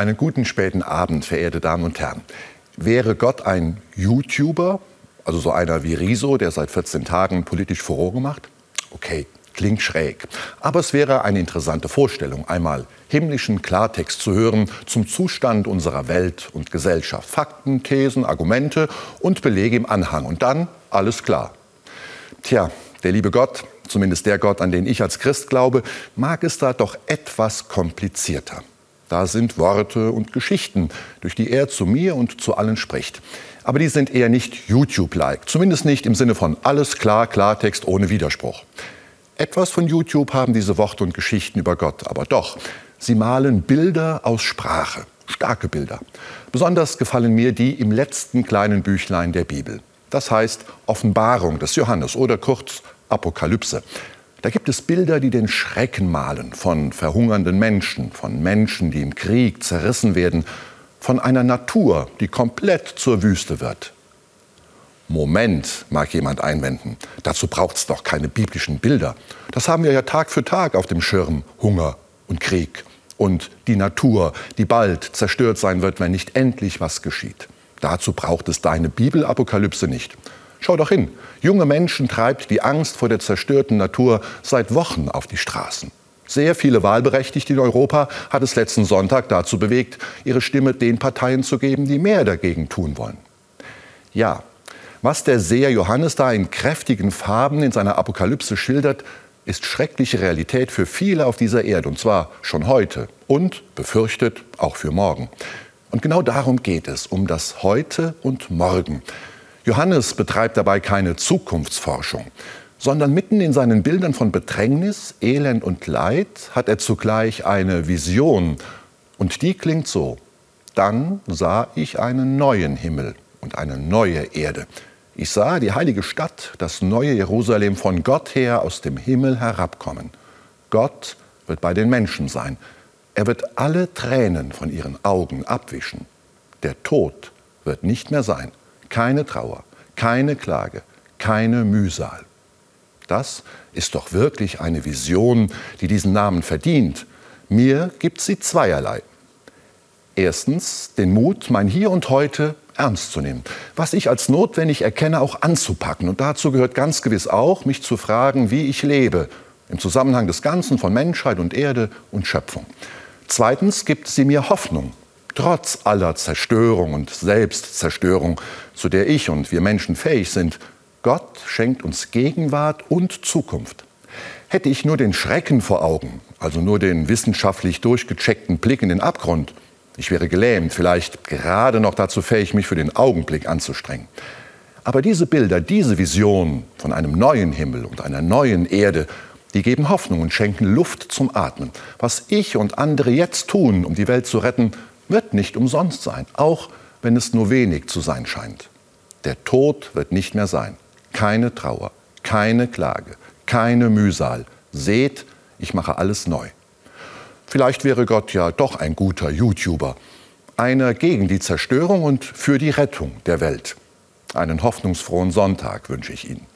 Einen guten späten Abend, verehrte Damen und Herren. Wäre Gott ein YouTuber, also so einer wie Riso, der seit 14 Tagen politisch Furore macht? Okay, klingt schräg. Aber es wäre eine interessante Vorstellung, einmal himmlischen Klartext zu hören zum Zustand unserer Welt und Gesellschaft. Fakten, Thesen, Argumente und Belege im Anhang. Und dann alles klar. Tja, der liebe Gott, zumindest der Gott, an den ich als Christ glaube, mag es da doch etwas komplizierter. Da sind Worte und Geschichten, durch die er zu mir und zu allen spricht. Aber die sind eher nicht YouTube-like, zumindest nicht im Sinne von alles klar, Klartext ohne Widerspruch. Etwas von YouTube haben diese Worte und Geschichten über Gott, aber doch, sie malen Bilder aus Sprache, starke Bilder. Besonders gefallen mir die im letzten kleinen Büchlein der Bibel. Das heißt Offenbarung des Johannes oder kurz Apokalypse. Da gibt es Bilder, die den Schrecken malen von verhungernden Menschen, von Menschen, die im Krieg zerrissen werden, von einer Natur, die komplett zur Wüste wird. Moment, mag jemand einwenden, dazu braucht es doch keine biblischen Bilder. Das haben wir ja Tag für Tag auf dem Schirm, Hunger und Krieg und die Natur, die bald zerstört sein wird, wenn nicht endlich was geschieht. Dazu braucht es deine Bibelapokalypse nicht. Schau doch hin. Junge Menschen treibt die Angst vor der zerstörten Natur seit Wochen auf die Straßen. Sehr viele Wahlberechtigte in Europa hat es letzten Sonntag dazu bewegt, ihre Stimme den Parteien zu geben, die mehr dagegen tun wollen. Ja, was der Seher Johannes da in kräftigen Farben in seiner Apokalypse schildert, ist schreckliche Realität für viele auf dieser Erde, und zwar schon heute und befürchtet auch für morgen. Und genau darum geht es, um das Heute und Morgen. Johannes betreibt dabei keine Zukunftsforschung, sondern mitten in seinen Bildern von Bedrängnis, Elend und Leid hat er zugleich eine Vision. Und die klingt so. Dann sah ich einen neuen Himmel und eine neue Erde. Ich sah die heilige Stadt, das neue Jerusalem von Gott her aus dem Himmel herabkommen. Gott wird bei den Menschen sein. Er wird alle Tränen von ihren Augen abwischen. Der Tod wird nicht mehr sein keine Trauer, keine Klage, keine Mühsal. Das ist doch wirklich eine Vision, die diesen Namen verdient. Mir gibt sie zweierlei. Erstens den Mut, mein Hier und Heute ernst zu nehmen, was ich als notwendig erkenne, auch anzupacken. Und dazu gehört ganz gewiss auch, mich zu fragen, wie ich lebe, im Zusammenhang des Ganzen von Menschheit und Erde und Schöpfung. Zweitens gibt sie mir Hoffnung, trotz aller Zerstörung und Selbstzerstörung, zu der ich und wir Menschen fähig sind, Gott schenkt uns Gegenwart und Zukunft. Hätte ich nur den Schrecken vor Augen, also nur den wissenschaftlich durchgecheckten Blick in den Abgrund, ich wäre gelähmt, vielleicht gerade noch dazu fähig, mich für den Augenblick anzustrengen. Aber diese Bilder, diese Vision von einem neuen Himmel und einer neuen Erde, die geben Hoffnung und schenken Luft zum Atmen. Was ich und andere jetzt tun, um die Welt zu retten, wird nicht umsonst sein, auch wenn es nur wenig zu sein scheint. Der Tod wird nicht mehr sein. Keine Trauer, keine Klage, keine Mühsal. Seht, ich mache alles neu. Vielleicht wäre Gott ja doch ein guter YouTuber. Einer gegen die Zerstörung und für die Rettung der Welt. Einen hoffnungsfrohen Sonntag wünsche ich Ihnen.